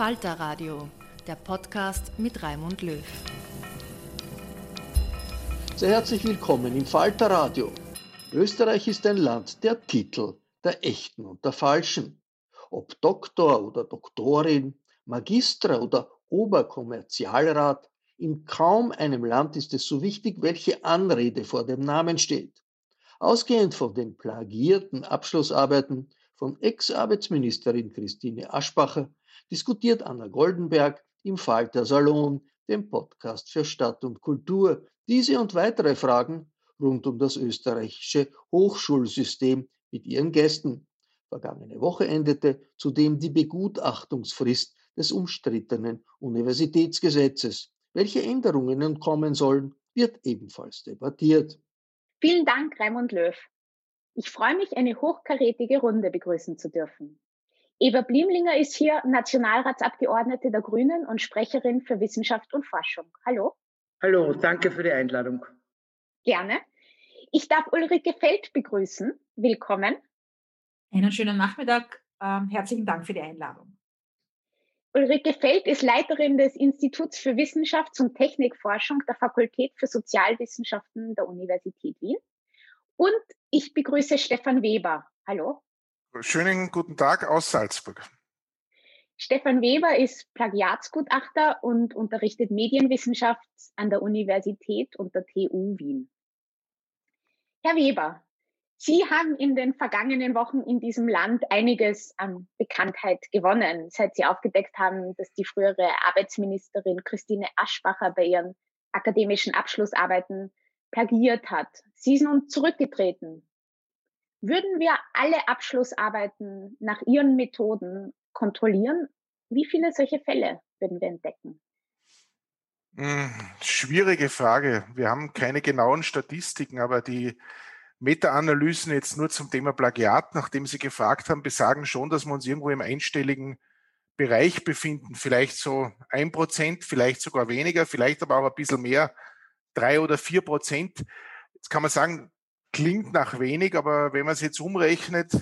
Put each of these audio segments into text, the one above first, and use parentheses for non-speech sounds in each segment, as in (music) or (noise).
Falter Radio, der Podcast mit Raimund Löw. Sehr herzlich willkommen im Falter Radio. Österreich ist ein Land der Titel, der echten und der falschen. Ob Doktor oder Doktorin, Magister oder Oberkommerzialrat, in kaum einem Land ist es so wichtig, welche Anrede vor dem Namen steht. Ausgehend von den plagierten Abschlussarbeiten von Ex-Arbeitsministerin Christine Aschbacher diskutiert Anna Goldenberg im Falter Salon, dem Podcast für Stadt und Kultur, diese und weitere Fragen rund um das österreichische Hochschulsystem mit ihren Gästen. Vergangene Woche endete zudem die Begutachtungsfrist des umstrittenen Universitätsgesetzes. Welche Änderungen kommen sollen, wird ebenfalls debattiert. Vielen Dank, Raimund Löw. Ich freue mich, eine hochkarätige Runde begrüßen zu dürfen. Eva Blimlinger ist hier Nationalratsabgeordnete der Grünen und Sprecherin für Wissenschaft und Forschung. Hallo. Hallo, danke für die Einladung. Gerne. Ich darf Ulrike Feld begrüßen. Willkommen. Einen schönen Nachmittag. Ähm, herzlichen Dank für die Einladung. Ulrike Feld ist Leiterin des Instituts für Wissenschafts- und Technikforschung der Fakultät für Sozialwissenschaften der Universität Wien. Und ich begrüße Stefan Weber. Hallo. Schönen guten Tag aus Salzburg. Stefan Weber ist Plagiatsgutachter und unterrichtet Medienwissenschaft an der Universität und der TU Wien. Herr Weber, Sie haben in den vergangenen Wochen in diesem Land einiges an Bekanntheit gewonnen, seit Sie aufgedeckt haben, dass die frühere Arbeitsministerin Christine Aschbacher bei ihren akademischen Abschlussarbeiten plagiert hat. Sie ist nun zurückgetreten würden wir alle Abschlussarbeiten nach Ihren Methoden kontrollieren, wie viele solche Fälle würden wir entdecken? Hm, schwierige Frage. Wir haben keine genauen Statistiken, aber die Meta-Analysen jetzt nur zum Thema Plagiat, nachdem Sie gefragt haben, besagen schon, dass wir uns irgendwo im einstelligen Bereich befinden. Vielleicht so ein Prozent, vielleicht sogar weniger, vielleicht aber auch ein bisschen mehr, drei oder vier Prozent. Jetzt kann man sagen, klingt nach wenig, aber wenn man es jetzt umrechnet,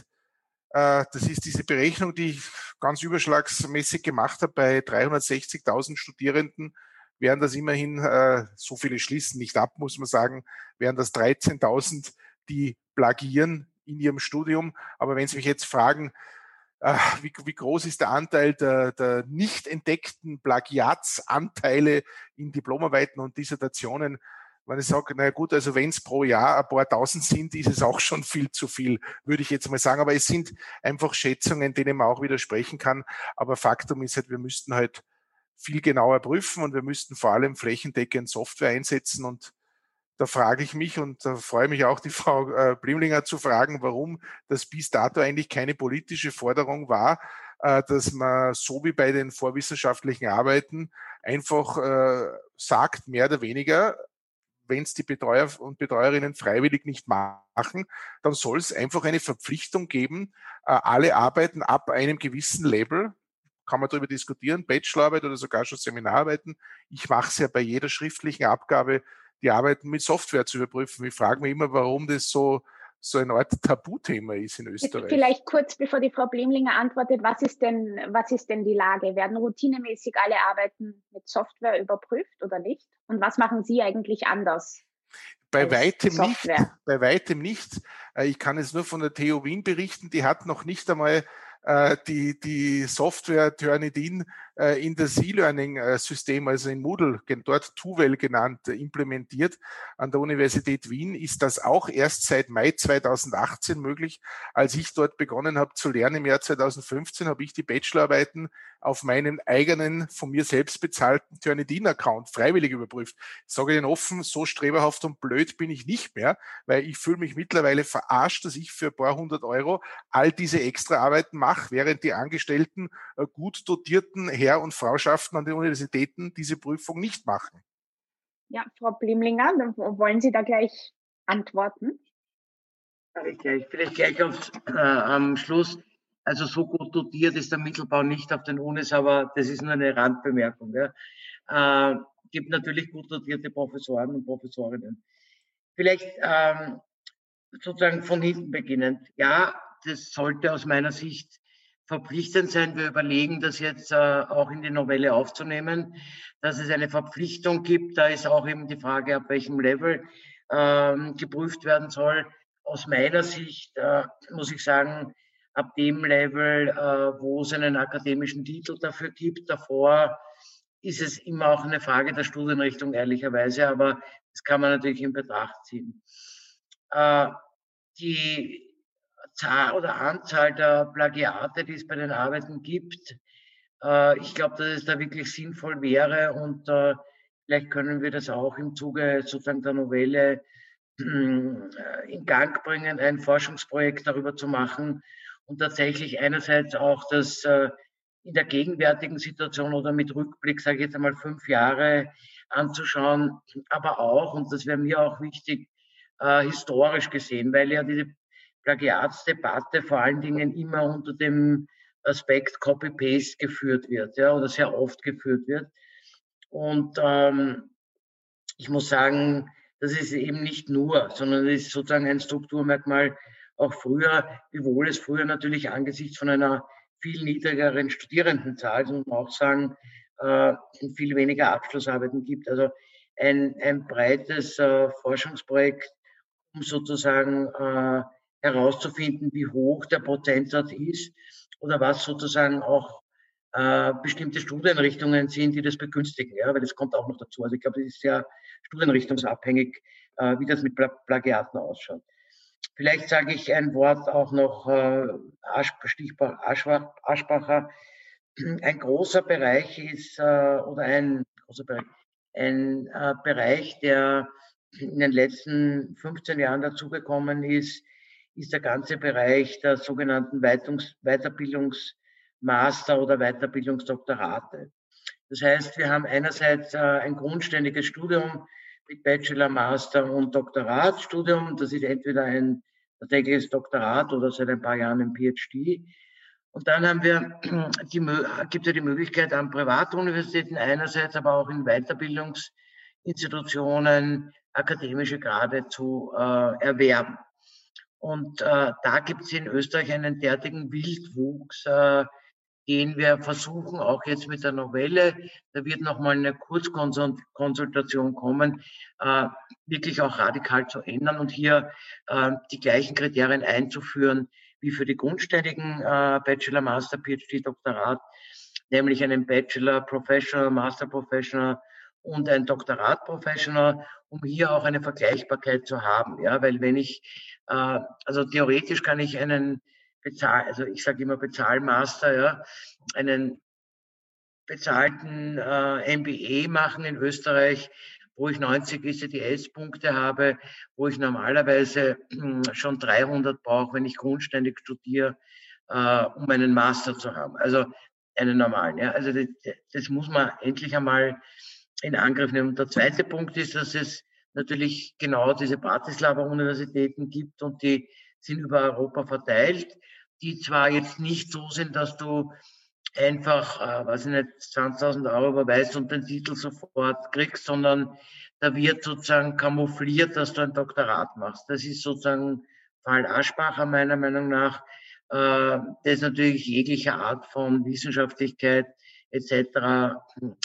äh, das ist diese Berechnung, die ich ganz überschlagsmäßig gemacht habe bei 360.000 Studierenden, wären das immerhin, äh, so viele schließen nicht ab, muss man sagen, wären das 13.000, die plagieren in ihrem Studium. Aber wenn Sie mich jetzt fragen, äh, wie, wie, groß ist der Anteil der, der nicht entdeckten Plagiatsanteile in Diplomarbeiten und Dissertationen, wenn ich sage, naja gut, also wenn es pro Jahr ein paar tausend sind, ist es auch schon viel zu viel, würde ich jetzt mal sagen. Aber es sind einfach Schätzungen, denen man auch widersprechen kann. Aber Faktum ist halt, wir müssten halt viel genauer prüfen und wir müssten vor allem flächendeckend Software einsetzen und da frage ich mich und da freue ich mich auch, die (laughs) Frau äh, Blimlinger zu fragen, warum das bis dato eigentlich keine politische Forderung war, äh, dass man so wie bei den vorwissenschaftlichen Arbeiten einfach äh, sagt, mehr oder weniger, wenn es die Betreuer und Betreuerinnen freiwillig nicht machen, dann soll es einfach eine Verpflichtung geben, alle Arbeiten ab einem gewissen Level, kann man darüber diskutieren, Bachelorarbeit oder sogar schon Seminararbeiten. Ich mache es ja bei jeder schriftlichen Abgabe die Arbeiten mit Software zu überprüfen. Ich frage mich immer, warum das so, so eine Art Tabuthema ist in Österreich. Vielleicht kurz, bevor die Frau Blemlinger antwortet, was ist denn, was ist denn die Lage? Werden routinemäßig alle Arbeiten mit Software überprüft oder nicht? Und was machen Sie eigentlich anders? Bei weitem Software? nicht. Bei weitem nicht. Äh, ich kann jetzt nur von der TU Wien berichten, die hat noch nicht einmal äh, die, die Software Turnitin in das E-Learning-System, also in Moodle, dort Tuvel genannt, implementiert. An der Universität Wien ist das auch erst seit Mai 2018 möglich. Als ich dort begonnen habe zu lernen im Jahr 2015, habe ich die Bachelorarbeiten auf meinen eigenen, von mir selbst bezahlten Turnitin-Account freiwillig überprüft. Ich sage Ihnen offen, so streberhaft und blöd bin ich nicht mehr, weil ich fühle mich mittlerweile verarscht, dass ich für ein paar hundert Euro all diese Extra-Arbeiten mache, während die Angestellten äh, gut dotierten Herr- und Frauschaften an den Universitäten diese Prüfung nicht machen. Ja, Frau Blimlinger, wollen Sie da gleich antworten? Vielleicht gleich auf, äh, am Schluss. Also so gut dotiert ist der Mittelbau nicht auf den Unis, aber das ist nur eine Randbemerkung. Ja. Äh, gibt natürlich gut dotierte Professoren und Professorinnen. Vielleicht ähm, sozusagen von hinten beginnend. Ja, das sollte aus meiner Sicht verpflichtend sein. Wir überlegen, das jetzt äh, auch in die Novelle aufzunehmen, dass es eine Verpflichtung gibt. Da ist auch eben die Frage, ab welchem Level ähm, geprüft werden soll. Aus meiner Sicht äh, muss ich sagen, ab dem Level, äh, wo es einen akademischen Titel dafür gibt. Davor ist es immer auch eine Frage der Studienrichtung, ehrlicherweise, aber das kann man natürlich in Betracht ziehen. Die Zahl oder Anzahl der Plagiate, die es bei den Arbeiten gibt. Äh, ich glaube, dass es da wirklich sinnvoll wäre und äh, vielleicht können wir das auch im Zuge sozusagen der Novelle äh, in Gang bringen, ein Forschungsprojekt darüber zu machen und tatsächlich einerseits auch das äh, in der gegenwärtigen Situation oder mit Rückblick, sage ich jetzt einmal fünf Jahre anzuschauen, aber auch, und das wäre mir auch wichtig, äh, historisch gesehen, weil ja diese Plagiatsdebatte vor allen Dingen immer unter dem Aspekt Copy-Paste geführt wird, ja, oder sehr oft geführt wird. Und ähm, ich muss sagen, das ist eben nicht nur, sondern es ist sozusagen ein Strukturmerkmal auch früher, wiewohl es früher natürlich angesichts von einer viel niedrigeren Studierendenzahl, muss man auch sagen, äh, viel weniger Abschlussarbeiten gibt. Also ein, ein breites äh, Forschungsprojekt, um sozusagen äh, herauszufinden, wie hoch der Prozentsatz ist oder was sozusagen auch äh, bestimmte Studienrichtungen sind, die das begünstigen. Ja, weil das kommt auch noch dazu. Also ich glaube, das ist sehr studienrichtungsabhängig, äh, wie das mit Pla Plagiaten ausschaut. Vielleicht sage ich ein Wort auch noch, äh, Stichwort Aschbacher. Ein großer Bereich ist, äh, oder ein großer Bereich, ein äh, Bereich, der in den letzten 15 Jahren dazugekommen ist, ist der ganze Bereich der sogenannten Weitungs Weiterbildungsmaster oder Weiterbildungsdoktorate. Das heißt, wir haben einerseits äh, ein grundständiges Studium mit Bachelor, Master und Doktoratstudium. Das ist entweder ein tatsächliches Doktorat oder seit ein paar Jahren ein PhD. Und dann haben wir (clears throat) die, gibt es ja die Möglichkeit an Privatuniversitäten einerseits, aber auch in Weiterbildungsinstitutionen akademische Grade zu äh, erwerben. Und äh, da gibt es in Österreich einen derartigen Wildwuchs, äh, den wir versuchen, auch jetzt mit der Novelle, da wird nochmal eine Kurzkonsultation kommen, äh, wirklich auch radikal zu ändern und hier äh, die gleichen Kriterien einzuführen wie für die grundständigen äh, Bachelor, Master, PhD, Doktorat, nämlich einen Bachelor, Professional, Master Professional und ein Doktorat-Professional, um hier auch eine Vergleichbarkeit zu haben. Ja, weil wenn ich, äh, also theoretisch kann ich einen Bezahl, also ich sage immer Bezahlmaster, ja, einen bezahlten äh, MBA machen in Österreich, wo ich 90 ECTS-Punkte habe, wo ich normalerweise äh, schon 300 brauche, wenn ich grundständig studiere, äh, um einen Master zu haben. Also einen normalen. Ja. Also das, das muss man endlich einmal in Angriff nehmen. Und der zweite Punkt ist, dass es natürlich genau diese Bratislava-Universitäten gibt und die sind über Europa verteilt, die zwar jetzt nicht so sind, dass du einfach, äh, weiß ich nicht, 20.000 Euro überweist und den Titel sofort kriegst, sondern da wird sozusagen kamoufliert, dass du ein Doktorat machst. Das ist sozusagen Fall Aschbacher meiner Meinung nach. Äh, das natürlich jeglicher Art von Wissenschaftlichkeit etc.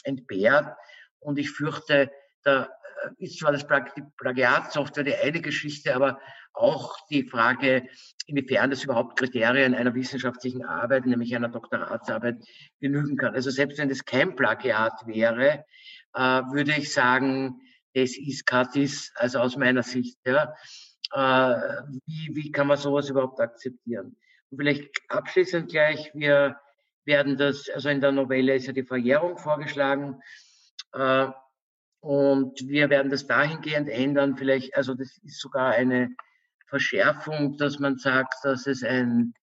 entbehrt. Und ich fürchte, da äh, ist zwar das Plagiatsoftware die eine Geschichte, aber auch die Frage, inwiefern das überhaupt Kriterien einer wissenschaftlichen Arbeit, nämlich einer Doktoratsarbeit, genügen kann. Also selbst wenn das kein Plagiat wäre, äh, würde ich sagen, das ist Katis, also aus meiner Sicht. Ja. Äh, wie, wie kann man sowas überhaupt akzeptieren? Und vielleicht abschließend gleich, wir werden das, also in der Novelle ist ja die Verjährung vorgeschlagen. Äh, und wir werden das dahingehend ändern, vielleicht, also das ist sogar eine Verschärfung, dass man sagt, dass es ein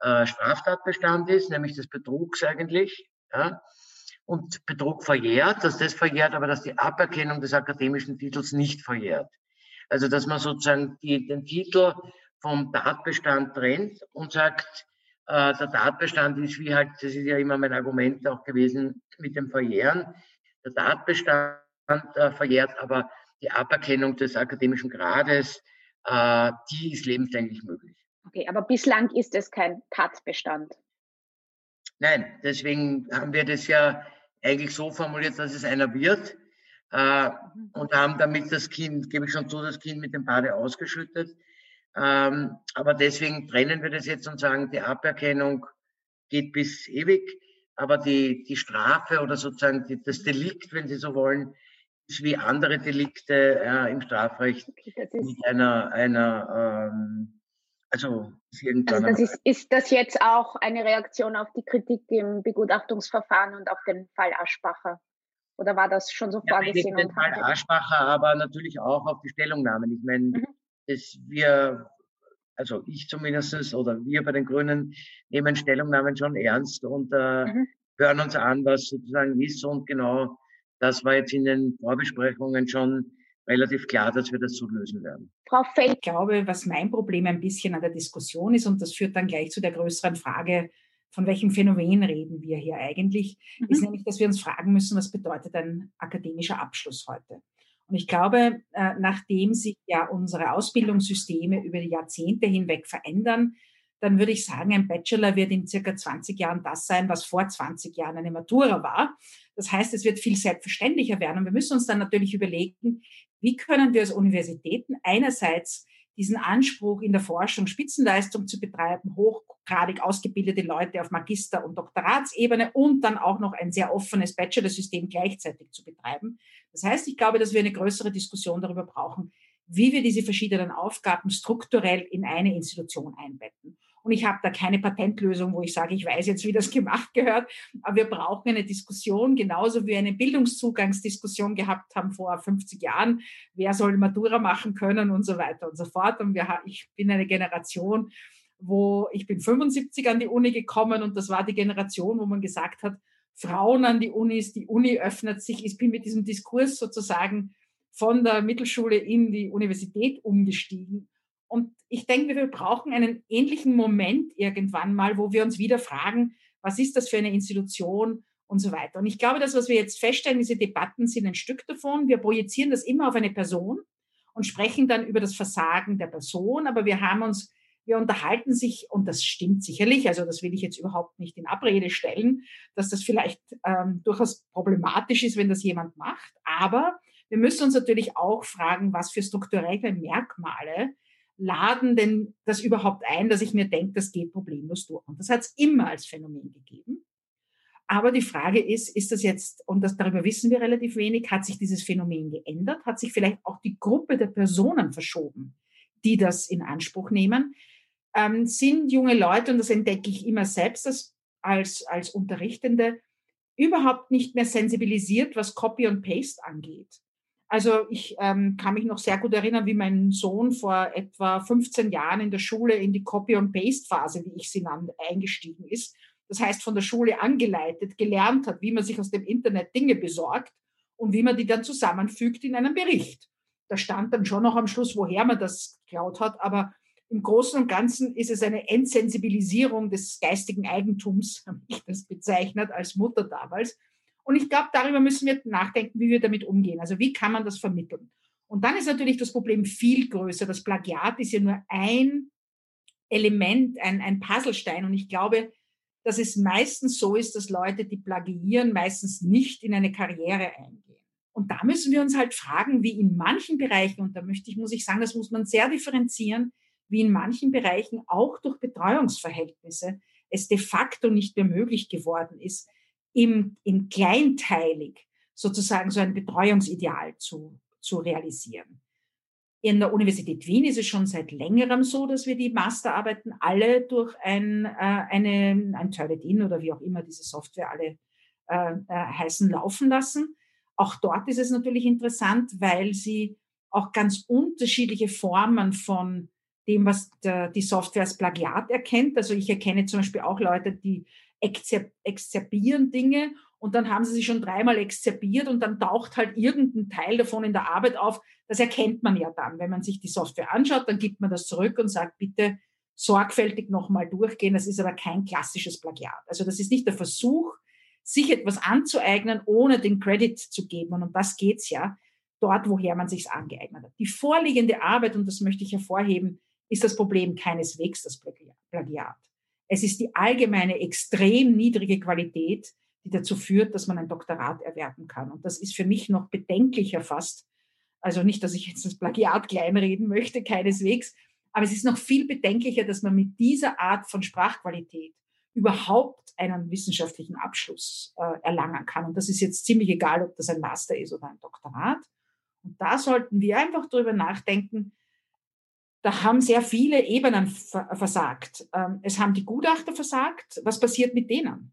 äh, Straftatbestand ist, nämlich des Betrugs eigentlich. Ja? Und Betrug verjährt, dass das verjährt, aber dass die Aberkennung des akademischen Titels nicht verjährt. Also dass man sozusagen die, den Titel vom Tatbestand trennt und sagt, äh, der Tatbestand ist wie halt, das ist ja immer mein Argument auch gewesen mit dem Verjähren, der Tatbestand äh, verjährt, aber die Aberkennung des akademischen Grades, äh, die ist lebenslänglich möglich. Okay, aber bislang ist es kein Tatbestand. Nein, deswegen haben wir das ja eigentlich so formuliert, dass es einer wird. Äh, mhm. und haben damit das Kind, gebe ich schon zu, das Kind mit dem Bade ausgeschüttet. Ähm, aber deswegen trennen wir das jetzt und sagen, die Aberkennung geht bis ewig, aber die, die Strafe oder sozusagen die, das Delikt, wenn Sie so wollen, ist wie andere Delikte äh, im Strafrecht mit einer, einer ähm, also, also das ist, ist das jetzt auch eine Reaktion auf die Kritik im Begutachtungsverfahren und auf den Fall Aschbacher? Oder war das schon so ja, vorgesehen? Den Fall Aschbacher, aber natürlich auch auf die Stellungnahmen. Ich meine, mhm. dass wir, also ich zumindest oder wir bei den Grünen nehmen Stellungnahmen schon ernst und äh, mhm. hören uns an, was sozusagen ist und genau das war jetzt in den Vorbesprechungen schon relativ klar, dass wir das so lösen werden. Frau Feld. Ich glaube, was mein Problem ein bisschen an der Diskussion ist, und das führt dann gleich zu der größeren Frage, von welchem Phänomen reden wir hier eigentlich, mhm. ist nämlich, dass wir uns fragen müssen, was bedeutet ein akademischer Abschluss heute? Und ich glaube, äh, nachdem sich ja unsere Ausbildungssysteme über die Jahrzehnte hinweg verändern, dann würde ich sagen, ein Bachelor wird in circa 20 Jahren das sein, was vor 20 Jahren eine Matura war. Das heißt, es wird viel selbstverständlicher werden. Und wir müssen uns dann natürlich überlegen, wie können wir als Universitäten einerseits diesen Anspruch in der Forschung Spitzenleistung zu betreiben, hochgradig ausgebildete Leute auf Magister- und Doktoratsebene und dann auch noch ein sehr offenes Bachelor-System gleichzeitig zu betreiben. Das heißt, ich glaube, dass wir eine größere Diskussion darüber brauchen, wie wir diese verschiedenen Aufgaben strukturell in eine Institution einbetten. Und ich habe da keine Patentlösung, wo ich sage, ich weiß jetzt, wie das (laughs) gemacht gehört. Aber wir brauchen eine Diskussion, genauso wie wir eine Bildungszugangsdiskussion gehabt haben vor 50 Jahren. Wer soll Matura machen können und so weiter und so fort. Und wir, ich bin eine Generation, wo ich bin 75 an die Uni gekommen und das war die Generation, wo man gesagt hat, Frauen an die Unis, die Uni öffnet sich. Ich bin mit diesem Diskurs sozusagen von der Mittelschule in die Universität umgestiegen und ich denke, wir brauchen einen ähnlichen Moment irgendwann mal, wo wir uns wieder fragen, was ist das für eine Institution und so weiter. Und ich glaube, das, was wir jetzt feststellen, diese Debatten sind ein Stück davon. Wir projizieren das immer auf eine Person und sprechen dann über das Versagen der Person, aber wir haben uns wir unterhalten sich, und das stimmt sicherlich, also das will ich jetzt überhaupt nicht in Abrede stellen, dass das vielleicht ähm, durchaus problematisch ist, wenn das jemand macht. Aber wir müssen uns natürlich auch fragen, was für strukturelle Merkmale laden denn das überhaupt ein, dass ich mir denke, das geht problemlos durch. Und das hat es immer als Phänomen gegeben. Aber die Frage ist, ist das jetzt, und das, darüber wissen wir relativ wenig, hat sich dieses Phänomen geändert? Hat sich vielleicht auch die Gruppe der Personen verschoben, die das in Anspruch nehmen? Ähm, sind junge Leute, und das entdecke ich immer selbst als, als, als Unterrichtende, überhaupt nicht mehr sensibilisiert, was Copy und Paste angeht. Also ich ähm, kann mich noch sehr gut erinnern, wie mein Sohn vor etwa 15 Jahren in der Schule in die Copy- und Paste-Phase, wie ich sie nannte, eingestiegen ist. Das heißt, von der Schule angeleitet, gelernt hat, wie man sich aus dem Internet Dinge besorgt und wie man die dann zusammenfügt in einem Bericht. Da stand dann schon noch am Schluss, woher man das geklaut hat, aber im Großen und Ganzen ist es eine Entsensibilisierung des geistigen Eigentums, (laughs) habe ich das bezeichnet als Mutter damals. Und ich glaube, darüber müssen wir nachdenken, wie wir damit umgehen. Also wie kann man das vermitteln? Und dann ist natürlich das Problem viel größer. Das Plagiat ist ja nur ein Element, ein, ein Puzzlestein. Und ich glaube, dass es meistens so ist, dass Leute, die plagiieren, meistens nicht in eine Karriere eingehen. Und da müssen wir uns halt fragen, wie in manchen Bereichen, und da möchte ich, muss ich sagen, das muss man sehr differenzieren, wie in manchen Bereichen auch durch Betreuungsverhältnisse es de facto nicht mehr möglich geworden ist, im, im kleinteilig sozusagen so ein Betreuungsideal zu, zu realisieren. In der Universität Wien ist es schon seit längerem so, dass wir die Masterarbeiten alle durch ein, äh, eine, ein Turnitin oder wie auch immer diese Software alle äh, äh, heißen, laufen lassen. Auch dort ist es natürlich interessant, weil sie auch ganz unterschiedliche Formen von dem, was der, die Software als Plagiat erkennt. Also ich erkenne zum Beispiel auch Leute, die exzerpieren Dinge und dann haben sie sich schon dreimal exzerpiert und dann taucht halt irgendein Teil davon in der Arbeit auf. Das erkennt man ja dann. Wenn man sich die Software anschaut, dann gibt man das zurück und sagt, bitte sorgfältig nochmal durchgehen. Das ist aber kein klassisches Plagiat. Also das ist nicht der Versuch, sich etwas anzueignen, ohne den Credit zu geben. Und um das geht's ja, dort, woher man sich's angeeignet hat. Die vorliegende Arbeit, und das möchte ich hervorheben, ist das Problem keineswegs das Plagiat. Es ist die allgemeine extrem niedrige Qualität, die dazu führt, dass man ein Doktorat erwerben kann. Und das ist für mich noch bedenklicher fast. Also nicht, dass ich jetzt das Plagiat kleinreden möchte, (laughs) keineswegs. Aber es ist noch viel bedenklicher, dass man mit dieser Art von Sprachqualität überhaupt einen wissenschaftlichen Abschluss äh, erlangen kann. Und das ist jetzt ziemlich egal, ob das ein Master ist oder ein Doktorat. Und da sollten wir einfach darüber nachdenken, da haben sehr viele Ebenen versagt. Ähm, es haben die Gutachter versagt. Was passiert mit denen?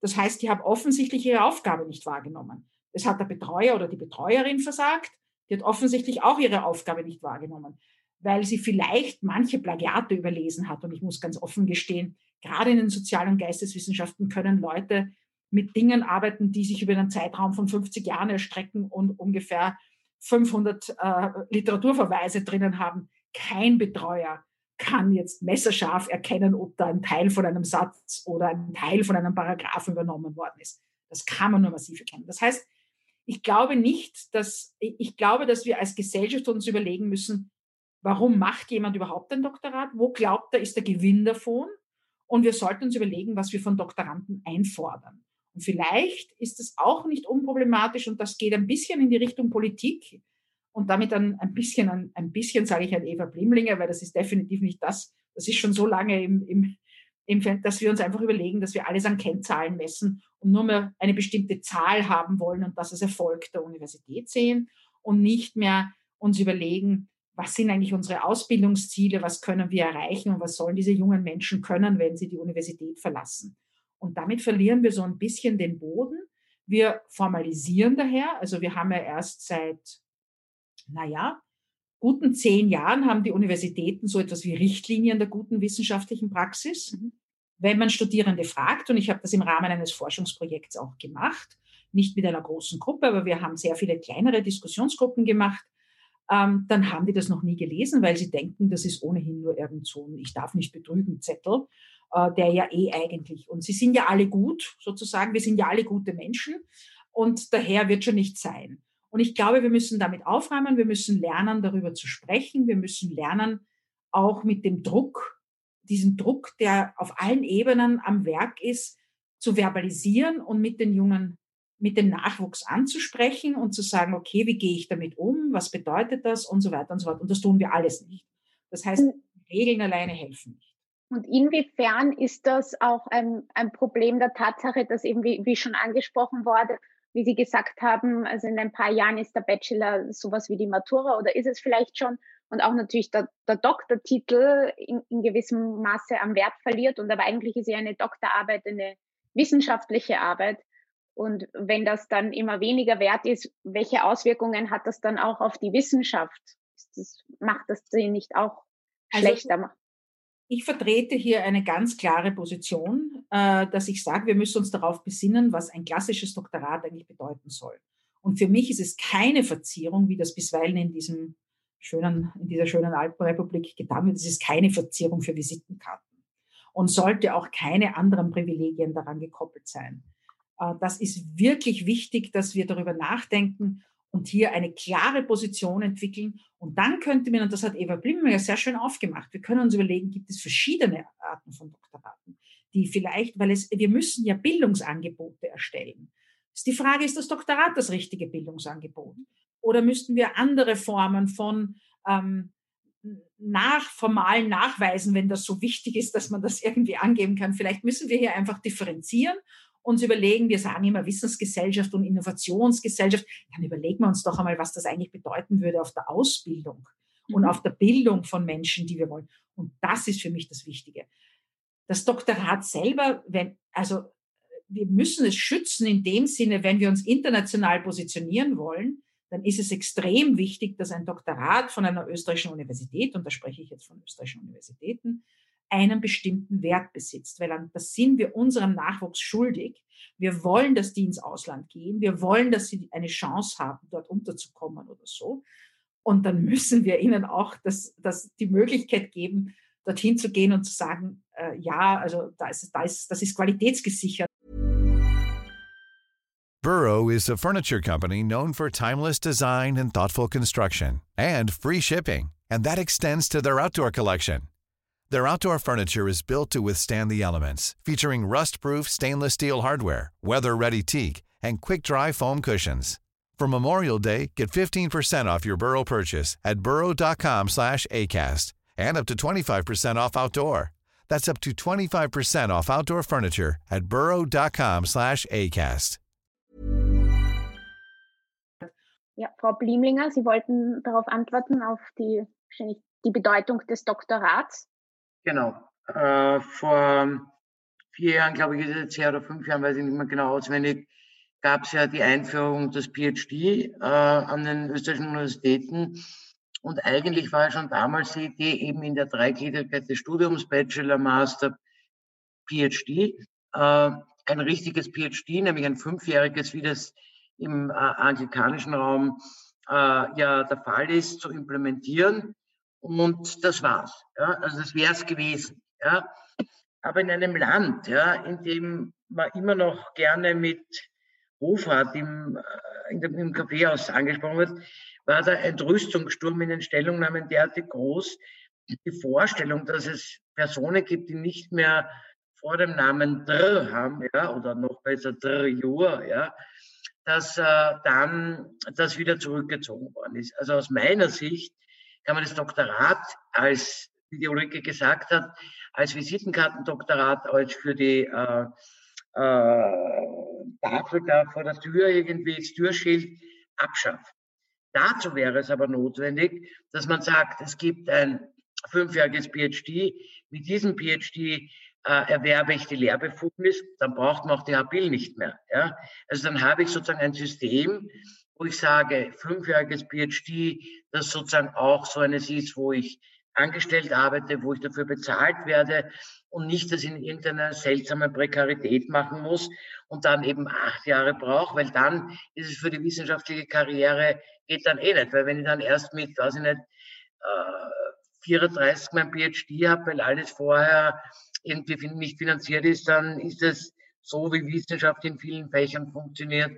Das heißt, die haben offensichtlich ihre Aufgabe nicht wahrgenommen. Es hat der Betreuer oder die Betreuerin versagt. Die hat offensichtlich auch ihre Aufgabe nicht wahrgenommen, weil sie vielleicht manche Plagiate überlesen hat. Und ich muss ganz offen gestehen, gerade in den Sozial- und Geisteswissenschaften können Leute mit Dingen arbeiten, die sich über einen Zeitraum von 50 Jahren erstrecken und ungefähr 500 äh, Literaturverweise drinnen haben kein Betreuer kann jetzt messerscharf erkennen, ob da ein Teil von einem Satz oder ein Teil von einem Paragraphen übernommen worden ist. Das kann man nur massiv erkennen. Das heißt, ich glaube nicht, dass, ich glaube, dass wir als Gesellschaft uns überlegen müssen, warum macht jemand überhaupt ein Doktorat? Wo glaubt er, ist der Gewinn davon? Und wir sollten uns überlegen, was wir von Doktoranden einfordern. Und vielleicht ist es auch nicht unproblematisch und das geht ein bisschen in die Richtung Politik und damit dann ein bisschen, ein, ein bisschen sage ich an Eva Blimlinger, weil das ist definitiv nicht das, das ist schon so lange im, im, im, dass wir uns einfach überlegen, dass wir alles an Kennzahlen messen und nur mehr eine bestimmte Zahl haben wollen und das als Erfolg der Universität sehen und nicht mehr uns überlegen, was sind eigentlich unsere Ausbildungsziele, was können wir erreichen und was sollen diese jungen Menschen können, wenn sie die Universität verlassen. Und damit verlieren wir so ein bisschen den Boden. Wir formalisieren daher, also wir haben ja erst seit naja, guten zehn Jahren haben die Universitäten so etwas wie Richtlinien der guten wissenschaftlichen Praxis. Mhm. Wenn man Studierende fragt, und ich habe das im Rahmen eines Forschungsprojekts auch gemacht, nicht mit einer großen Gruppe, aber wir haben sehr viele kleinere Diskussionsgruppen gemacht, ähm, dann haben die das noch nie gelesen, weil sie denken, das ist ohnehin nur irgend so ein Ich darf nicht betrügen Zettel, äh, der ja eh eigentlich, und sie sind ja alle gut, sozusagen, wir sind ja alle gute Menschen und daher wird schon nicht sein. Und ich glaube, wir müssen damit aufräumen, wir müssen lernen, darüber zu sprechen, wir müssen lernen, auch mit dem Druck, diesen Druck, der auf allen Ebenen am Werk ist, zu verbalisieren und mit den Jungen, mit dem Nachwuchs anzusprechen und zu sagen, okay, wie gehe ich damit um, was bedeutet das und so weiter und so fort. Und das tun wir alles nicht. Das heißt, hm. Regeln alleine helfen nicht. Und inwiefern ist das auch ein, ein Problem der Tatsache, dass eben, wie, wie schon angesprochen wurde, wie Sie gesagt haben, also in ein paar Jahren ist der Bachelor sowas wie die Matura oder ist es vielleicht schon und auch natürlich der, der Doktortitel in, in gewissem Maße am Wert verliert und aber eigentlich ist ja eine Doktorarbeit eine wissenschaftliche Arbeit. Und wenn das dann immer weniger wert ist, welche Auswirkungen hat das dann auch auf die Wissenschaft? Das macht das sie nicht auch also, schlechter? Ich vertrete hier eine ganz klare Position, äh, dass ich sage, wir müssen uns darauf besinnen, was ein klassisches Doktorat eigentlich bedeuten soll. Und für mich ist es keine Verzierung, wie das bisweilen in diesem schönen, in dieser schönen Alpenrepublik getan wird. Es ist keine Verzierung für Visitenkarten und sollte auch keine anderen Privilegien daran gekoppelt sein. Äh, das ist wirklich wichtig, dass wir darüber nachdenken und hier eine klare Position entwickeln. Und dann könnte man, und das hat Eva Blimmer ja sehr schön aufgemacht, wir können uns überlegen, gibt es verschiedene Arten von Doktoraten, die vielleicht, weil es, wir müssen ja Bildungsangebote erstellen. Ist die Frage, ist das Doktorat das richtige Bildungsangebot? Oder müssten wir andere Formen von ähm, nach formalen Nachweisen, wenn das so wichtig ist, dass man das irgendwie angeben kann. Vielleicht müssen wir hier einfach differenzieren uns überlegen, wir sagen immer Wissensgesellschaft und Innovationsgesellschaft, dann überlegen wir uns doch einmal, was das eigentlich bedeuten würde auf der Ausbildung und mhm. auf der Bildung von Menschen, die wir wollen. Und das ist für mich das Wichtige. Das Doktorat selber, wenn, also wir müssen es schützen in dem Sinne, wenn wir uns international positionieren wollen, dann ist es extrem wichtig, dass ein Doktorat von einer österreichischen Universität, und da spreche ich jetzt von österreichischen Universitäten, einen bestimmten Wert besitzt, weil das sind wir unserem Nachwuchs schuldig. Wir wollen, dass die ins Ausland gehen. Wir wollen, dass sie eine Chance haben, dort unterzukommen oder so. Und dann müssen wir ihnen auch das, das die Möglichkeit geben, dorthin zu gehen und zu sagen, äh, ja, also da ist, da ist, das ist qualitätsgesichert. Burrow is a furniture company known for timeless design and thoughtful construction and free shipping. And that extends to their outdoor collection. Their outdoor furniture is built to withstand the elements, featuring rust-proof stainless steel hardware, weather-ready teak, and quick-dry foam cushions. For Memorial Day, get 15% off your Burrow purchase at burrow.com slash ACAST and up to 25% off outdoor. That's up to 25% off outdoor furniture at burrow.com slash ACAST. Ja, Frau Bliemlinger, Sie wollten darauf antworten, auf die, die Bedeutung des Doktorats. Genau. Äh, vor vier Jahren, glaube ich, ist es jetzt her, oder fünf Jahren, weiß ich nicht mehr genau auswendig, gab es ja die Einführung des PhD äh, an den österreichischen Universitäten. Und eigentlich war schon damals die Idee, eben in der Dreigliedrigkeit des Studiums, Bachelor, Master, PhD, äh, ein richtiges PhD, nämlich ein fünfjähriges, wie das im äh, anglikanischen Raum äh, ja der Fall ist, zu implementieren. Und das war's. Ja? Also das wäre es gewesen. Ja? Aber in einem Land, ja, in dem man immer noch gerne mit Hofrat im, äh, in dem, im Kaffeehaus angesprochen wird, war der Entrüstungssturm in den Stellungnahmen derartig groß. Die Vorstellung, dass es Personen gibt, die nicht mehr vor dem Namen Dr haben, ja, oder noch besser Dr Jur, ja, dass äh, dann das wieder zurückgezogen worden ist. Also aus meiner Sicht kann man das Doktorat als, wie die Ulrike gesagt hat, als Visitenkartendoktorat, als für die äh, äh, Tafel da vor der Tür irgendwie das Türschild abschafft. Dazu wäre es aber notwendig, dass man sagt, es gibt ein fünfjähriges PhD. Mit diesem PhD äh, erwerbe ich die Lehrbefugnis, dann braucht man auch die Habil nicht mehr. Ja? Also dann habe ich sozusagen ein System, wo ich sage, fünfjähriges PhD, das sozusagen auch so eines ist, wo ich angestellt arbeite, wo ich dafür bezahlt werde und nicht das in irgendeiner seltsamen Prekarität machen muss und dann eben acht Jahre brauche, weil dann ist es für die wissenschaftliche Karriere, geht dann eh nicht, weil wenn ich dann erst mit, weiß ich nicht, äh, 34 mein PhD habe, weil alles vorher irgendwie nicht finanziert ist, dann ist es so, wie Wissenschaft in vielen Fächern funktioniert,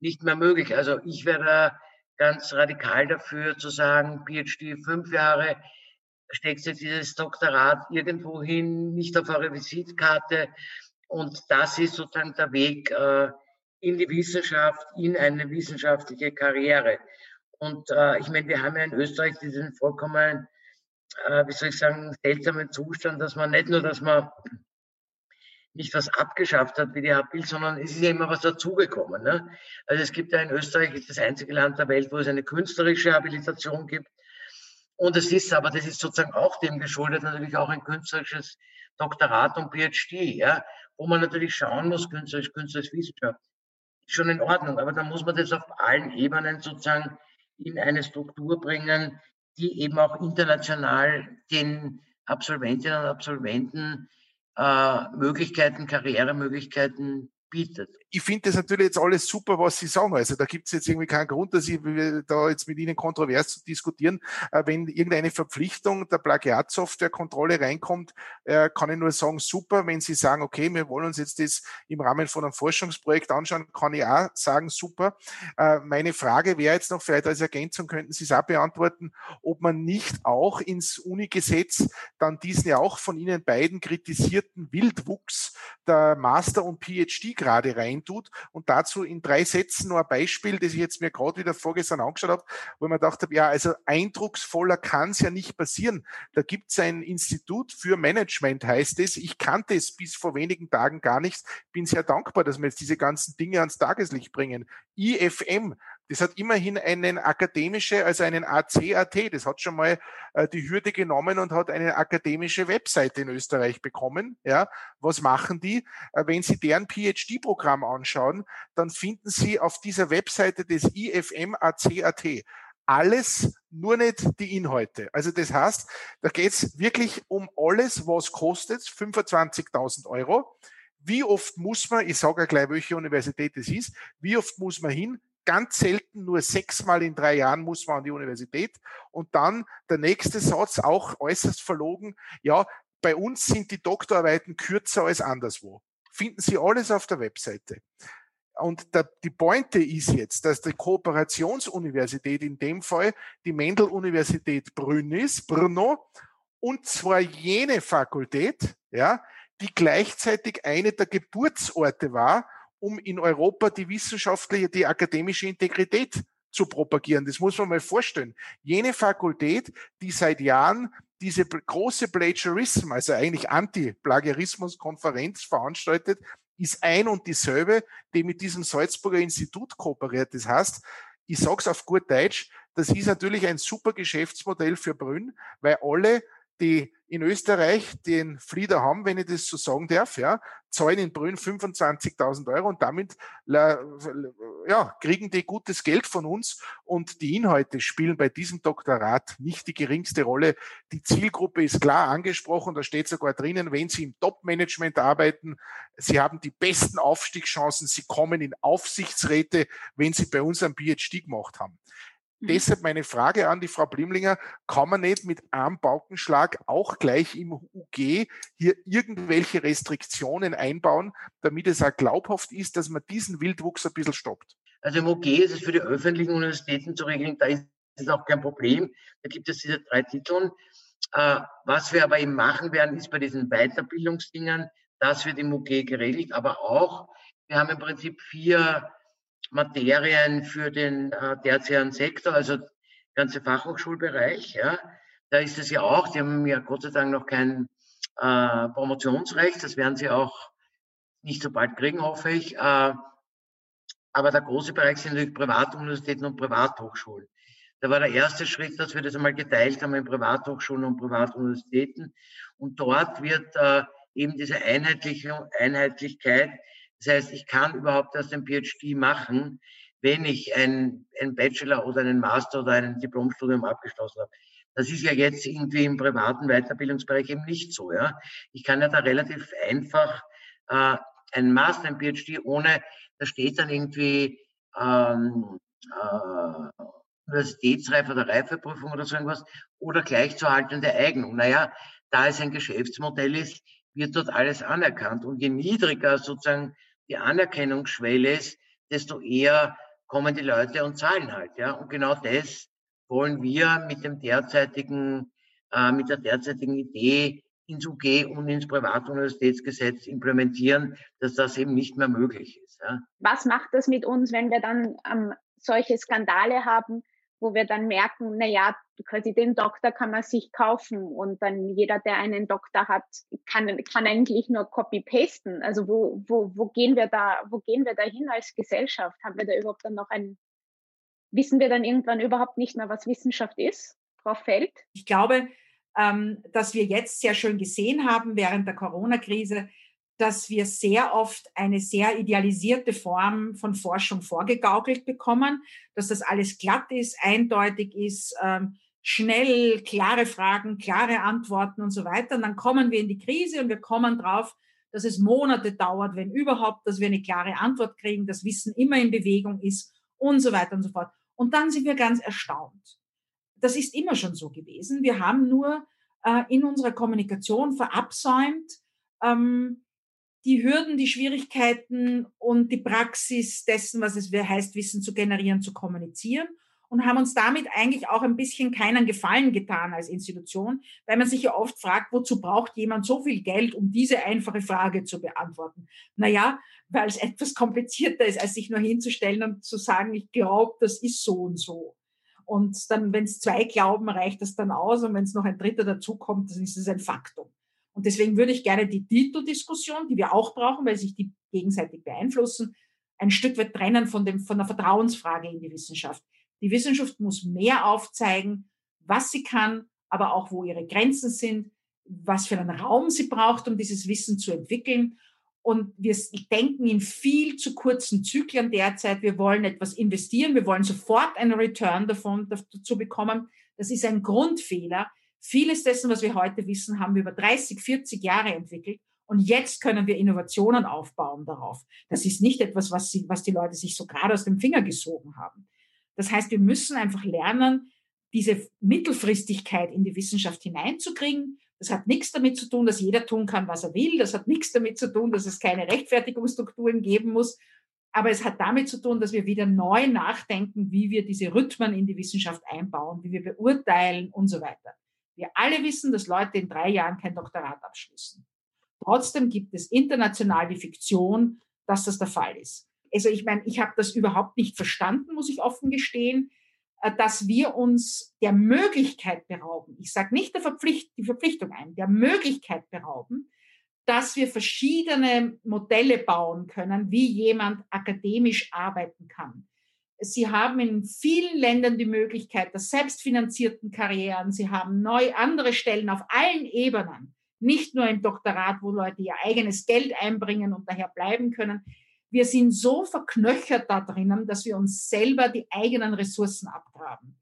nicht mehr möglich. Also ich wäre ganz radikal dafür zu sagen, PhD fünf Jahre, steckst du dieses Doktorat irgendwo hin, nicht auf eure Visitkarte. Und das ist sozusagen der Weg äh, in die Wissenschaft, in eine wissenschaftliche Karriere. Und äh, ich meine, wir haben ja in Österreich diesen vollkommen äh, wie soll ich sagen, seltsamen Zustand, dass man nicht nur, dass man nicht was abgeschafft hat wie die HPIL, sondern es ist ja immer was dazugekommen. Ne? Also es gibt ja in Österreich, ist das einzige Land der Welt, wo es eine künstlerische Habilitation gibt. Und es ist aber, das ist sozusagen auch dem geschuldet, natürlich auch ein künstlerisches Doktorat und PhD, ja, wo man natürlich schauen muss, künstlerisch, künstlerisch Wissenschaft, schon in Ordnung, aber da muss man das auf allen Ebenen sozusagen in eine Struktur bringen, die eben auch international den Absolventinnen und Absolventen äh, Möglichkeiten, Karrieremöglichkeiten bietet. Ich finde das natürlich jetzt alles super, was Sie sagen. Also da gibt es jetzt irgendwie keinen Grund, dass ich da jetzt mit Ihnen kontrovers zu diskutieren. Äh, wenn irgendeine Verpflichtung der Plagiatsoftwarekontrolle reinkommt, äh, kann ich nur sagen, super. Wenn Sie sagen, okay, wir wollen uns jetzt das im Rahmen von einem Forschungsprojekt anschauen, kann ich auch sagen, super. Äh, meine Frage wäre jetzt noch, vielleicht als Ergänzung könnten Sie es auch beantworten, ob man nicht auch ins Unigesetz dann diesen ja auch von Ihnen beiden kritisierten Wildwuchs der Master- und PhD gerade reintut. Und dazu in drei Sätzen nur ein Beispiel, das ich jetzt mir gerade wieder vorgestern angeschaut habe, wo ich mir gedacht habe, ja, also eindrucksvoller kann es ja nicht passieren. Da gibt es ein Institut für Management, heißt es. Ich kannte es bis vor wenigen Tagen gar nicht. Bin sehr dankbar, dass wir jetzt diese ganzen Dinge ans Tageslicht bringen. IFM, das hat immerhin einen akademische, also einen ACAT, das hat schon mal äh, die Hürde genommen und hat eine akademische Webseite in Österreich bekommen. Ja, was machen die? Äh, wenn Sie deren PhD-Programm anschauen, dann finden Sie auf dieser Webseite des IFM ACAT alles, nur nicht die Inhalte. Also das heißt, da geht es wirklich um alles, was kostet, 25.000 Euro. Wie oft muss man, ich sage ja gleich, welche Universität es ist, wie oft muss man hin? Ganz selten, nur sechsmal in drei Jahren muss man an die Universität. Und dann der nächste Satz, auch äußerst verlogen, ja, bei uns sind die Doktorarbeiten kürzer als anderswo. Finden Sie alles auf der Webseite. Und der, die Pointe ist jetzt, dass die Kooperationsuniversität in dem Fall die Mendel-Universität Brünn ist, Brno, und zwar jene Fakultät, ja, die gleichzeitig eine der Geburtsorte war um in Europa die wissenschaftliche, die akademische Integrität zu propagieren. Das muss man mal vorstellen. Jene Fakultät, die seit Jahren diese große Plagiarism, also eigentlich Anti-Plagiarismus-Konferenz veranstaltet, ist ein und dieselbe, die mit diesem Salzburger Institut kooperiert. Das heißt, ich sage es auf gut Deutsch, das ist natürlich ein super Geschäftsmodell für Brünn, weil alle die in Österreich den Flieder haben, wenn ich das so sagen darf, ja, zahlen in Brünn 25.000 Euro und damit ja, kriegen die gutes Geld von uns und die Inhalte spielen bei diesem Doktorat nicht die geringste Rolle. Die Zielgruppe ist klar angesprochen, da steht sogar drinnen, wenn Sie im Top-Management arbeiten, Sie haben die besten Aufstiegschancen, Sie kommen in Aufsichtsräte, wenn Sie bei uns einen PhD gemacht haben. Mhm. Deshalb meine Frage an die Frau Blimlinger, kann man nicht mit einem Paukenschlag auch gleich im UG hier irgendwelche Restriktionen einbauen, damit es auch glaubhaft ist, dass man diesen Wildwuchs ein bisschen stoppt? Also im UG ist es für die öffentlichen Universitäten zu regeln, da ist es auch kein Problem. Da gibt es diese drei Titel. Äh, was wir aber eben machen werden, ist bei diesen Weiterbildungsdingen, das wird im UG geregelt, aber auch, wir haben im Prinzip vier Materien für den äh, tertiären Sektor, also ganze Fachhochschulbereich. Ja. Da ist es ja auch, die haben ja Gott sei Dank noch kein äh, Promotionsrecht, das werden sie auch nicht so bald kriegen, hoffe ich. Äh, aber der große Bereich sind natürlich Privatuniversitäten und Privathochschulen. Da war der erste Schritt, dass wir das einmal geteilt haben in Privathochschulen und Privatuniversitäten. Und dort wird äh, eben diese Einheitliche, Einheitlichkeit das heißt, ich kann überhaupt erst ein PhD machen, wenn ich ein, ein Bachelor oder einen Master oder ein Diplomstudium abgeschlossen habe. Das ist ja jetzt irgendwie im privaten Weiterbildungsbereich eben nicht so. Ja? Ich kann ja da relativ einfach äh, einen Master, ein PhD, ohne, da steht dann irgendwie ähm, äh, Universitätsreife oder Reifeprüfung oder so irgendwas, oder gleichzuhaltende Eignung. Naja, da es ein Geschäftsmodell ist, wird dort alles anerkannt. Und je niedriger sozusagen die Anerkennungsschwelle ist, desto eher kommen die Leute und zahlen halt. Ja? Und genau das wollen wir mit dem derzeitigen, äh, mit der derzeitigen Idee ins UG und ins Privatuniversitätsgesetz implementieren, dass das eben nicht mehr möglich ist. Ja? Was macht das mit uns, wenn wir dann ähm, solche Skandale haben, wo wir dann merken, na ja, quasi den Doktor kann man sich kaufen und dann jeder, der einen Doktor hat, kann, kann eigentlich nur copy-pasten. Also wo, wo, wo gehen wir da, wo gehen wir da hin als Gesellschaft? Haben wir da überhaupt dann noch ein, wissen wir dann irgendwann überhaupt nicht mehr, was Wissenschaft ist? Frau Feld? Ich glaube, ähm, dass wir jetzt sehr schön gesehen haben während der Corona-Krise, dass wir sehr oft eine sehr idealisierte Form von Forschung vorgegaukelt bekommen, dass das alles glatt ist, eindeutig ist, ähm, schnell, klare Fragen, klare Antworten und so weiter. Und dann kommen wir in die Krise und wir kommen drauf, dass es Monate dauert, wenn überhaupt, dass wir eine klare Antwort kriegen, dass Wissen immer in Bewegung ist und so weiter und so fort. Und dann sind wir ganz erstaunt. Das ist immer schon so gewesen. Wir haben nur äh, in unserer Kommunikation verabsäumt, ähm, die Hürden, die Schwierigkeiten und die Praxis dessen, was es heißt, Wissen zu generieren, zu kommunizieren und haben uns damit eigentlich auch ein bisschen keinen Gefallen getan als Institution, weil man sich ja oft fragt, wozu braucht jemand so viel Geld, um diese einfache Frage zu beantworten? Naja, weil es (laughs) etwas komplizierter ist, als sich nur hinzustellen und zu sagen, ich glaube, das ist so und so. Und dann, wenn es zwei glauben, reicht das dann aus. Und wenn es noch ein dritter dazukommt, dann ist es ein Faktum. Und deswegen würde ich gerne die Titeldiskussion, die wir auch brauchen, weil sich die gegenseitig beeinflussen, ein Stück weit trennen von, dem, von der Vertrauensfrage in die Wissenschaft. Die Wissenschaft muss mehr aufzeigen, was sie kann, aber auch wo ihre Grenzen sind, was für einen Raum sie braucht, um dieses Wissen zu entwickeln. Und wir denken in viel zu kurzen Zyklen derzeit. Wir wollen etwas investieren. Wir wollen sofort einen Return davon dazu bekommen. Das ist ein Grundfehler. Vieles dessen, was wir heute wissen, haben wir über 30, 40 Jahre entwickelt. Und jetzt können wir Innovationen aufbauen darauf. Das ist nicht etwas, was, sie, was die Leute sich so gerade aus dem Finger gesogen haben. Das heißt, wir müssen einfach lernen, diese Mittelfristigkeit in die Wissenschaft hineinzukriegen. Das hat nichts damit zu tun, dass jeder tun kann, was er will. Das hat nichts damit zu tun, dass es keine Rechtfertigungsstrukturen geben muss. Aber es hat damit zu tun, dass wir wieder neu nachdenken, wie wir diese Rhythmen in die Wissenschaft einbauen, wie wir beurteilen und so weiter. Wir alle wissen, dass Leute in drei Jahren kein Doktorat abschließen. Trotzdem gibt es international die Fiktion, dass das der Fall ist. Also ich meine, ich habe das überhaupt nicht verstanden, muss ich offen gestehen, äh, dass wir uns der Möglichkeit berauben, ich sage nicht der Verpflicht, die Verpflichtung ein, der Möglichkeit berauben, dass wir verschiedene Modelle bauen können, wie jemand akademisch arbeiten kann. Sie haben in vielen Ländern die Möglichkeit der selbstfinanzierten Karrieren. Sie haben neu andere Stellen auf allen Ebenen. Nicht nur im Doktorat, wo Leute ihr eigenes Geld einbringen und daher bleiben können. Wir sind so verknöchert da drinnen, dass wir uns selber die eigenen Ressourcen abgraben.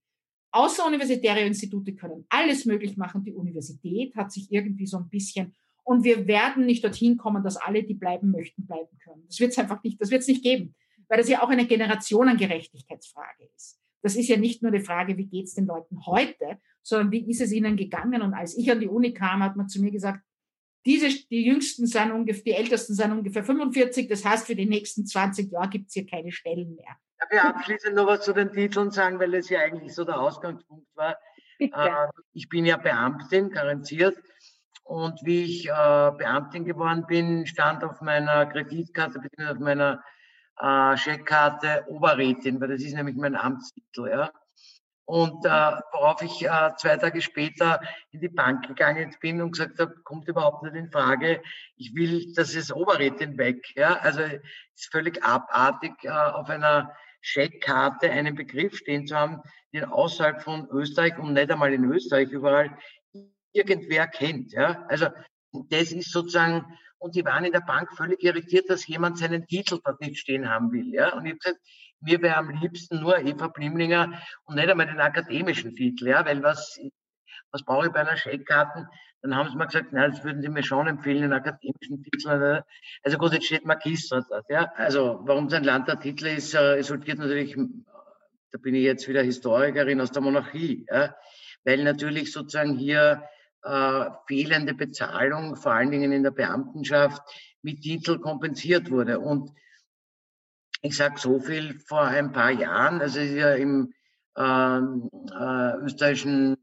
Außeruniversitäre Institute können alles möglich machen. Die Universität hat sich irgendwie so ein bisschen und wir werden nicht dorthin kommen, dass alle, die bleiben möchten, bleiben können. Das wird es einfach nicht, das wird es nicht geben weil das ja auch eine Generationengerechtigkeitsfrage ist. Das ist ja nicht nur die Frage, wie geht's den Leuten heute, sondern wie ist es ihnen gegangen? Und als ich an die Uni kam, hat man zu mir gesagt, diese, die Jüngsten sind ungefähr, die Ältesten sind ungefähr 45, das heißt, für die nächsten 20 Jahre gibt's hier keine Stellen mehr. Darf ich abschließend noch was zu den Titeln sagen, weil das ja eigentlich so der Ausgangspunkt war. Bitte. Äh, ich bin ja Beamtin, garantiert. Und wie ich äh, Beamtin geworden bin, stand auf meiner Kreditkarte, bzw. auf meiner äh, Scheckkarte Oberrätin, weil das ist nämlich mein Amtstitel. Ja. Und äh, worauf ich äh, zwei Tage später in die Bank gegangen bin und gesagt habe, kommt überhaupt nicht in Frage, ich will, das ist Oberrätin weg. Ja? Also ist völlig abartig, äh, auf einer Scheckkarte einen Begriff stehen zu haben, den außerhalb von Österreich und nicht einmal in Österreich überall irgendwer kennt. Ja? Also das ist sozusagen und die waren in der Bank völlig irritiert, dass jemand seinen Titel dort nicht stehen haben will. Ja? Und ich habe gesagt, mir wäre am liebsten nur Eva Blimlinger und nicht einmal den akademischen Titel, ja, weil was, was brauche ich bei einer Scheckkarte? Dann haben sie mir gesagt, nein, das würden sie mir schon empfehlen, den akademischen Titel. Also gut, jetzt steht Magister dort, ja. Also warum sein Land der Titel ist, äh, resultiert natürlich, da bin ich jetzt wieder Historikerin aus der Monarchie, ja, weil natürlich sozusagen hier äh, fehlende Bezahlung, vor allen Dingen in der Beamtenschaft, mit Titel kompensiert wurde. Und ich sage so viel vor ein paar Jahren, also es ist ja im ähm, äh, österreichischen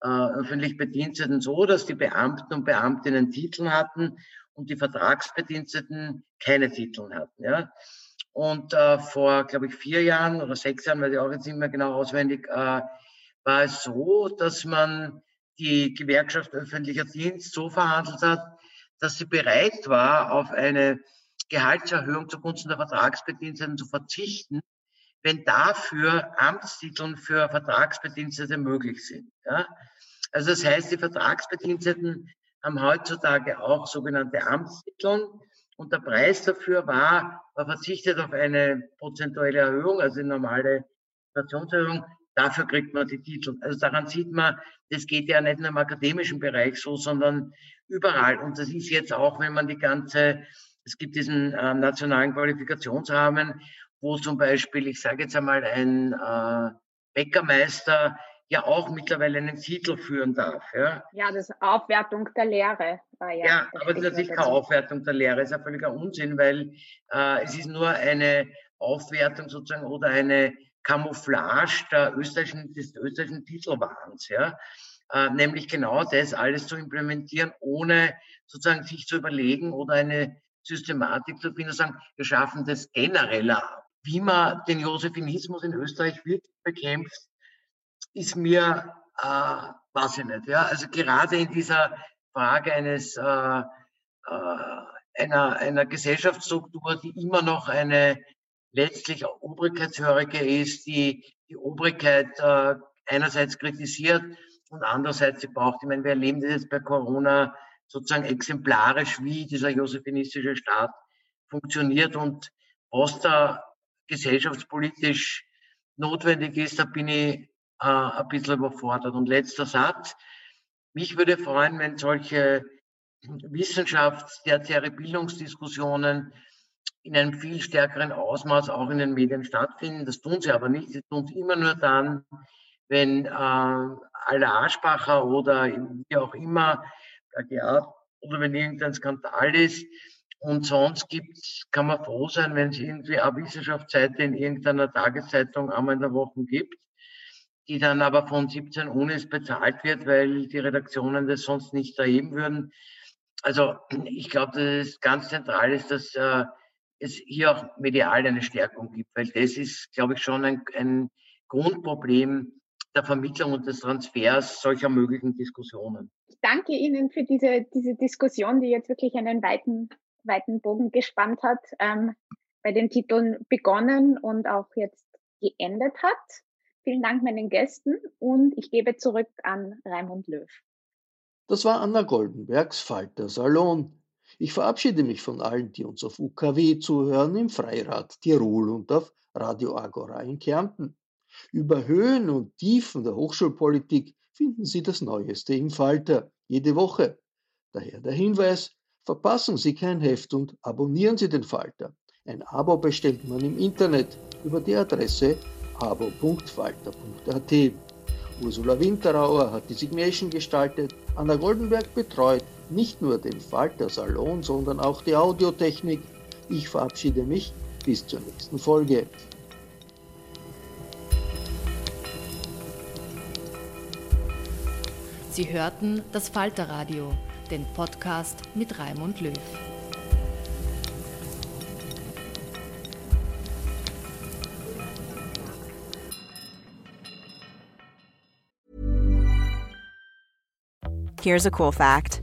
äh, öffentlich Bediensteten so, dass die Beamten und Beamtinnen Titel hatten und die Vertragsbediensteten keine Titel hatten. Ja? Und äh, vor, glaube ich, vier Jahren oder sechs Jahren, weiß ich auch jetzt nicht mehr genau auswendig, äh, war es so, dass man die Gewerkschaft öffentlicher Dienst so verhandelt hat, dass sie bereit war, auf eine Gehaltserhöhung zugunsten der Vertragsbediensteten zu verzichten, wenn dafür Amtstiteln für Vertragsbedienstete möglich sind. Ja? Also das heißt, die Vertragsbediensteten haben heutzutage auch sogenannte Amtstitel und der Preis dafür war, man verzichtet auf eine prozentuelle Erhöhung, also eine normale Inflationserhöhung, dafür kriegt man die Titel. Also daran sieht man, das geht ja nicht nur im akademischen Bereich so, sondern überall. Und das ist jetzt auch, wenn man die ganze, es gibt diesen äh, nationalen Qualifikationsrahmen, wo zum Beispiel, ich sage jetzt einmal, ein äh, Bäckermeister ja auch mittlerweile einen Titel führen darf. Ja, ja das Aufwertung der Lehre war ja. Ja, aber das ist natürlich keine Aufwertung der Lehre, ist ja völliger Unsinn, weil äh, es ist nur eine Aufwertung sozusagen oder eine Camouflage der österreichischen, des österreichischen Titelwahns, ja. Äh, nämlich genau das alles zu implementieren, ohne sozusagen sich zu überlegen oder eine Systematik zu finden, sagen, wir schaffen das genereller. Wie man den Josephinismus in Österreich wirklich bekämpft, ist mir, äh, weiß ich nicht, ja. Also gerade in dieser Frage eines, äh, äh, einer, einer Gesellschaftsstruktur, die immer noch eine letztlich obrigkeitshörige ist, die die Obrigkeit äh, einerseits kritisiert und andererseits sie braucht. Ich meine, wir erleben das jetzt bei Corona sozusagen exemplarisch, wie dieser josephinistische Staat funktioniert und was da gesellschaftspolitisch notwendig ist, da bin ich äh, ein bisschen überfordert. Und letzter Satz. Mich würde freuen, wenn solche Wissenschafts-, tertiäre Bildungsdiskussionen in einem viel stärkeren Ausmaß auch in den Medien stattfinden. Das tun sie aber nicht. Sie tun es immer nur dann, wenn äh, aller Aschbacher oder wie auch immer, ja, oder wenn irgendein Skandal ist. Und sonst gibt's, kann man froh sein, wenn es irgendwie eine Wissenschaftsseite in irgendeiner Tageszeitung einmal in der Woche gibt die dann aber von 17 Unis bezahlt wird, weil die Redaktionen das sonst nicht erheben würden. Also ich glaube, dass es ganz zentral ist, dass äh, es hier auch medial eine Stärkung gibt, weil das ist, glaube ich, schon ein, ein Grundproblem der Vermittlung und des Transfers solcher möglichen Diskussionen. Ich danke Ihnen für diese, diese Diskussion, die jetzt wirklich einen weiten, weiten Bogen gespannt hat, ähm, bei den Titeln begonnen und auch jetzt geendet hat. Vielen Dank meinen Gästen und ich gebe zurück an Raimund Löw. Das war Anna Goldenbergs Falter Salon. Ich verabschiede mich von allen, die uns auf UKW zuhören, im Freirad Tirol und auf Radio Agora in Kärnten. Über Höhen und Tiefen der Hochschulpolitik finden Sie das Neueste im Falter jede Woche. Daher der Hinweis, verpassen Sie kein Heft und abonnieren Sie den Falter. Ein Abo bestellt man im Internet über die Adresse abo.falter.at. Ursula Winterauer hat die Signation gestaltet, Anna Goldenberg betreut nicht nur den Falter Salon, sondern auch die Audiotechnik. Ich verabschiede mich bis zur nächsten Folge. Sie hörten das Falterradio, den Podcast mit Raimund Löw. Here's a cool fact